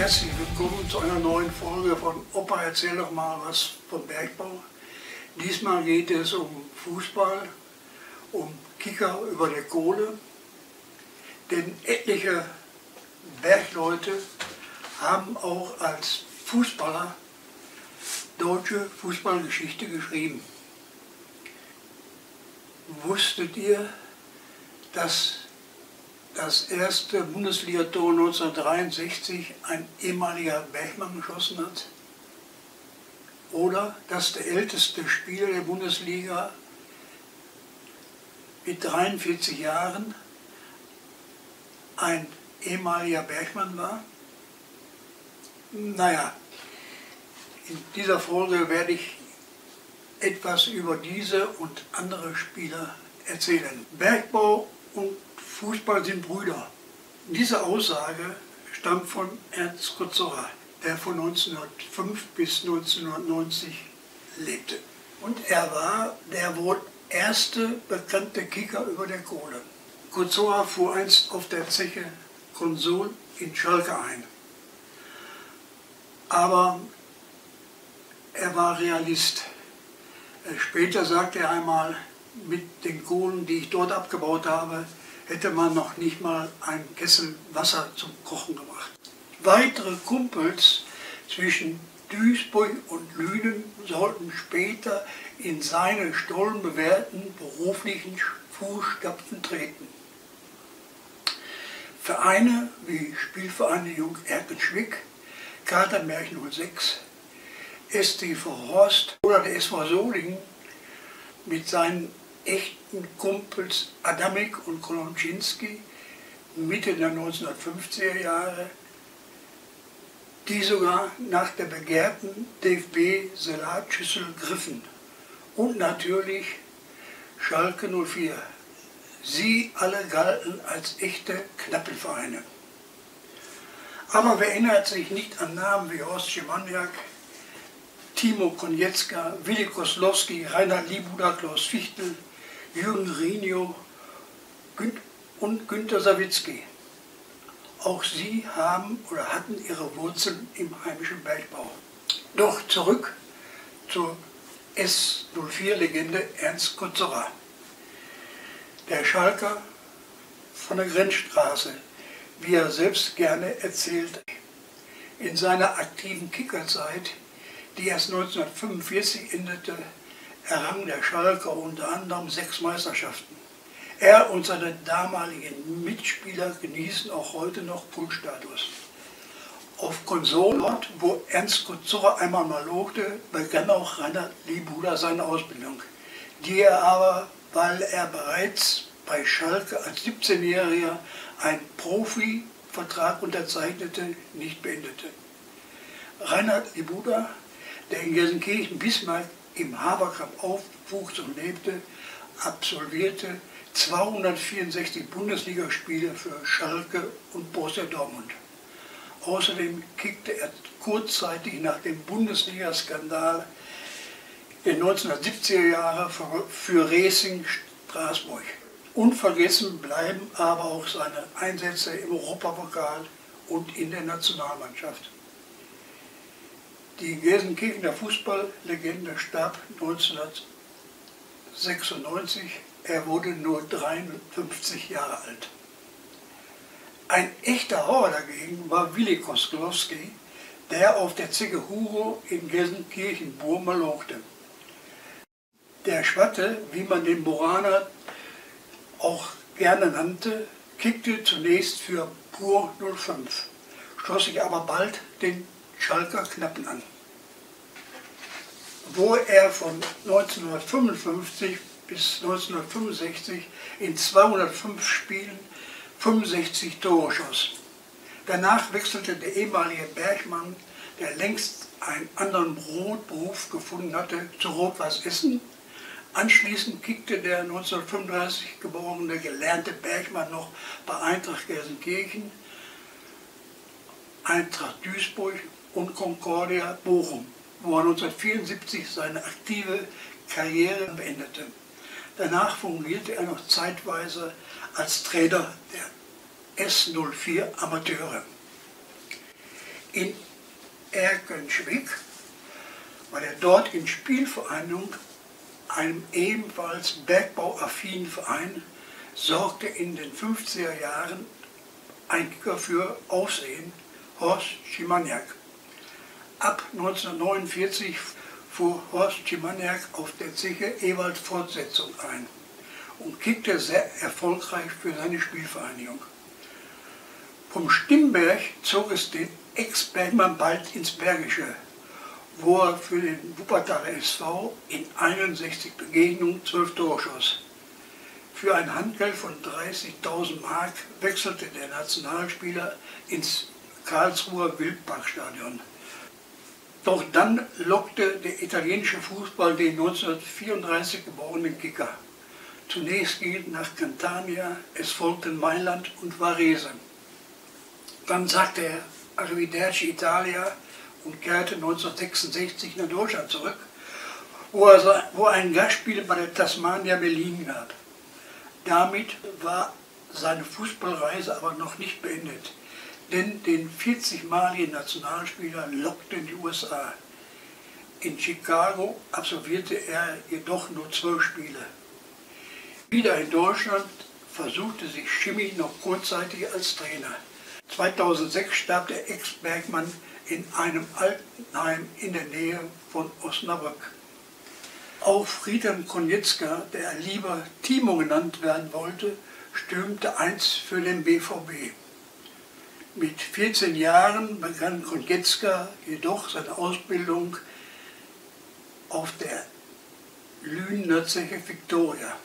willkommen zu einer neuen Folge von Opa erzähl doch mal was vom Bergbau. Diesmal geht es um Fußball, um Kicker über der Kohle, denn etliche Bergleute haben auch als Fußballer deutsche Fußballgeschichte geschrieben. Wusstet ihr, dass das erste Bundesligator 1963 ein ehemaliger Bergmann geschossen hat? Oder dass der älteste Spieler der Bundesliga mit 43 Jahren ein ehemaliger Bergmann war? Naja, in dieser Folge werde ich etwas über diese und andere Spieler erzählen. Bergbau und Fußball sind Brüder. Diese Aussage stammt von Ernst Kutzora, der von 1905 bis 1990 lebte. Und er war der wohl erste bekannte Kicker über der Kohle. Kutzora fuhr einst auf der Zeche Konsul in Schalke ein. Aber er war Realist. Später sagte er einmal, mit den Kohlen, die ich dort abgebaut habe, hätte man noch nicht mal ein Kessel Wasser zum Kochen gemacht. Weitere Kumpels zwischen Duisburg und Lünen sollten später in seine stollenbewährten beruflichen Fußstapfen treten. Vereine wie Spielvereinigung Erkenschwick, Katermärchen 06, STV Horst oder der SV Solingen mit seinen echten Kumpels Adamik und Kolonczynski Mitte der 1950er Jahre, die sogar nach der begehrten DFB-Salatschüssel griffen. Und natürlich Schalke 04. Sie alle galten als echte Knappelvereine. Aber wer erinnert sich nicht an Namen wie Horst Schimaniak, Timo Konietzka, Willi Koslowski, Rainer Liebuda, Klaus Fichtel, Jürgen Rinio und Günter Sawicki. Auch sie haben oder hatten ihre Wurzeln im heimischen Bergbau. Doch zurück zur S04-Legende Ernst Kutzerer. Der Schalker von der Grenzstraße, wie er selbst gerne erzählt. In seiner aktiven Kickerzeit die erst 1945 endete, errang der Schalker unter anderem sechs Meisterschaften. Er und seine damaligen Mitspieler genießen auch heute noch Kultstatus. Auf Konsolort, wo Ernst Kuzura einmal mal lobte, begann auch Rainer Liebuda seine Ausbildung, die er aber, weil er bereits bei Schalke als 17-Jähriger einen Profivertrag unterzeichnete, nicht beendete. Reinhard Liebuda der in Gelsenkirchen-Bismarck im Haberkamp aufwuchs und lebte, absolvierte 264 Bundesligaspiele für Schalke und Borussia Dortmund. Außerdem kickte er kurzzeitig nach dem Bundesliga-Skandal der 1970er Jahre für Racing Straßburg. Unvergessen bleiben aber auch seine Einsätze im Europapokal und in der Nationalmannschaft. Die Gelsenkirchener Fußballlegende starb 1996. Er wurde nur 53 Jahre alt. Ein echter Hauer dagegen war Willi Kosklowski, der auf der Zicke Huro in Gelsenkirchen-Burma lobte. Der Schwatte, wie man den Boraner auch gerne nannte, kickte zunächst für Pur 05, schloss sich aber bald den Schalker Knappen an, wo er von 1955 bis 1965 in 205 Spielen 65 Tore schoss. Danach wechselte der ehemalige Bergmann, der längst einen anderen Brotberuf gefunden hatte, zu Rot-Weiß Essen. Anschließend kickte der 1935 geborene gelernte Bergmann noch bei Eintracht Gelsenkirchen, Eintracht Duisburg und Concordia Bochum, wo er 1974 seine aktive Karriere beendete. Danach fungierte er noch zeitweise als Trainer der S04 Amateure. In Erkenschwick, weil er dort in Spielvereinigung, einem ebenfalls bergbauaffinen Verein, sorgte in den 50er Jahren ein Kicker für Aussehen, Horst Schimaniak. Ab 1949 fuhr Horst Schimaniak auf der Zeche Ewald Fortsetzung ein und kickte sehr erfolgreich für seine Spielvereinigung. Vom Stimmberg zog es den Ex-Bergmann bald ins Bergische, wo er für den Wuppertaler SV in 61 Begegnungen 12 Tore schoss. Für ein Handgeld von 30.000 Mark wechselte der Nationalspieler ins Karlsruher Wildparkstadion. Doch dann lockte der italienische Fußball den 1934 geborenen Kicker. Zunächst ging es nach Catania, es folgten Mailand und Varese. Dann sagte er Arrivederci Italia und kehrte 1966 nach Deutschland zurück, wo er, wo er ein Gastspiel bei der Tasmania Berlin gab. Damit war seine Fußballreise aber noch nicht beendet, denn den 40-maligen Nationalspieler lockten die USA. In Chicago absolvierte er jedoch nur zwölf Spiele. Wieder in Deutschland versuchte sich Schimmi noch kurzzeitig als Trainer. 2006 starb der Ex-Bergmann in einem Altenheim in der Nähe von Osnabrück. Auch Friedhelm Konietzka, der lieber Timo genannt werden wollte, stürmte einst für den BVB. Mit 14 Jahren begann Konietzka jedoch seine Ausbildung auf der Lünener Zeche Victoria.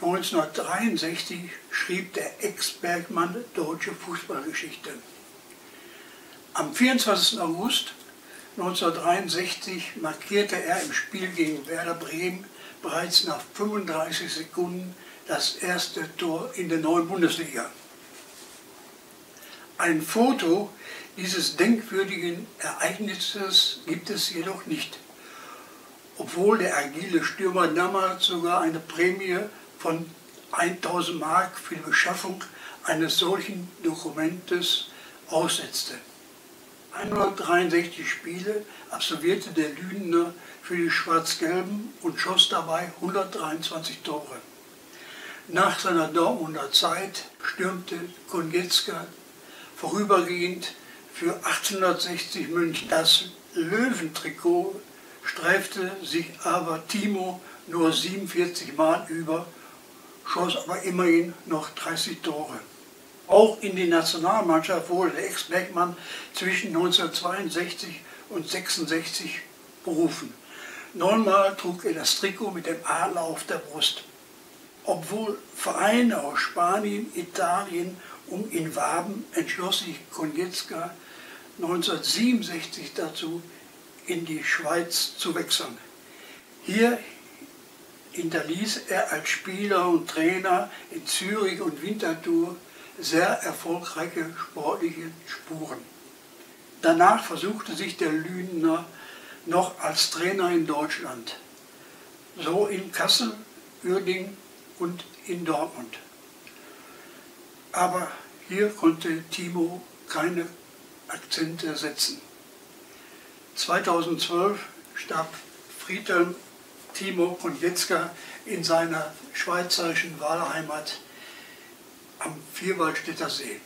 1963 schrieb der Ex-Bergmann deutsche Fußballgeschichte. Am 24. August 1963 markierte er im Spiel gegen Werder Bremen bereits nach 35 Sekunden das erste Tor in der neuen Bundesliga. Ein Foto dieses denkwürdigen Ereignisses gibt es jedoch nicht, obwohl der agile Stürmer damals sogar eine Prämie von 1000 Mark für die Beschaffung eines solchen Dokumentes aussetzte. 163 Spiele absolvierte der Lünener für die Schwarz-Gelben und schoss dabei 123 Tore. Nach seiner Dortmunder Zeit stürmte Konietzka vorübergehend für 1860 München. Das Löwentrikot streifte sich aber Timo nur 47 Mal über schoss aber immerhin noch 30 Tore. Auch in die Nationalmannschaft wurde der Ex-Beckmann zwischen 1962 und 66 berufen. Neunmal trug er das Trikot mit dem Adler auf der Brust. Obwohl Vereine aus Spanien, Italien um ihn warben, entschloss sich Konietzka 1967 dazu, in die Schweiz zu wechseln. Hier hinterließ er als Spieler und Trainer in Zürich und Winterthur sehr erfolgreiche sportliche Spuren. Danach versuchte sich der Lünener noch als Trainer in Deutschland, so in Kassel, Uerdingen und in Dortmund. Aber hier konnte Timo keine Akzente setzen. 2012 starb Friedhelm Timo Kondjetzka in seiner schweizerischen Wahlheimat am Vierwaldstätter See.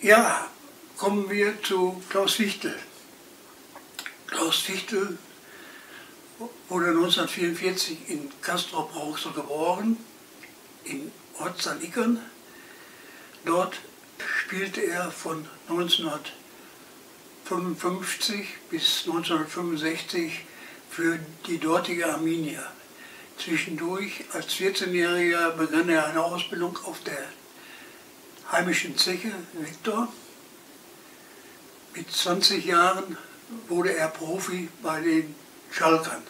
Ja, kommen wir zu Klaus Fichtel. Klaus Fichtel wurde 1944 in Castrop-Rauxel geboren, in Ortsanikern. Dort spielte er von 1955 bis 1965 für die dortige Arminia. Zwischendurch, als 14-Jähriger, begann er eine Ausbildung auf der heimischen Zeche Viktor. Mit 20 Jahren wurde er Profi bei den Schalkern.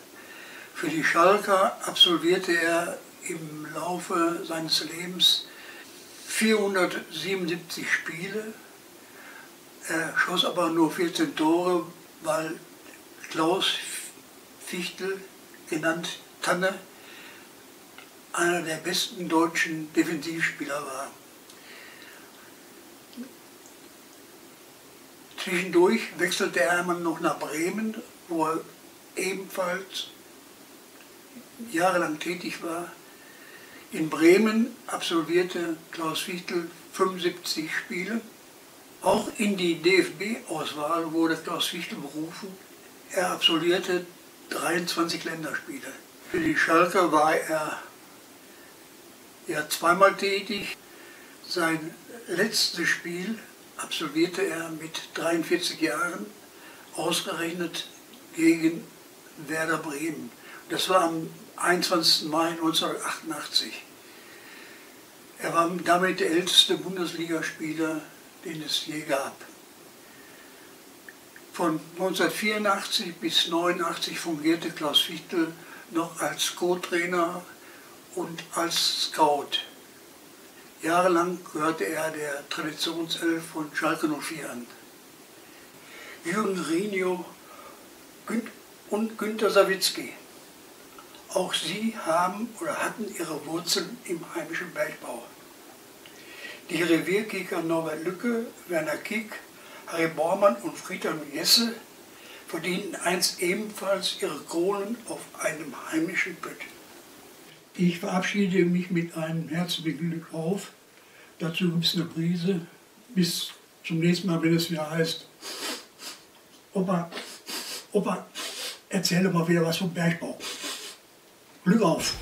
Für die Schalker absolvierte er im Laufe seines Lebens 477 Spiele. Er schoss aber nur 14 Tore, weil Klaus Fichtel, genannt Tanne, einer der besten deutschen Defensivspieler war. Zwischendurch wechselte er noch nach Bremen, wo er ebenfalls jahrelang tätig war. In Bremen absolvierte Klaus Fichtel 75 Spiele. Auch in die DFB-Auswahl wurde Klaus Fichtel berufen. Er absolvierte 23 Länderspiele. Für die Schalker war er ja zweimal tätig. Sein letztes Spiel absolvierte er mit 43 Jahren, ausgerechnet gegen Werder Bremen. Das war am 21. Mai 1988. Er war damit der älteste Bundesligaspieler, den es je gab. Von 1984 bis 1989 fungierte Klaus Fichtel noch als Co-Trainer und als Scout. Jahrelang gehörte er der Traditionself von Schalke 04 an. Jürgen Rinio und Günter Sawicki. Auch sie haben oder hatten ihre Wurzeln im heimischen Bergbau. Die Revierkicker Norbert Lücke, Werner Kick, Harry Bormann und Friedhelm Jesse verdienten einst ebenfalls ihre Kronen auf einem heimischen Pütt. Ich verabschiede mich mit einem herzlichen Glück auf. Dazu gibt es eine Prise. Bis zum nächsten Mal, wenn es wieder heißt, Opa, Opa, erzähle mal wieder was vom Bergbau. 绿帽子。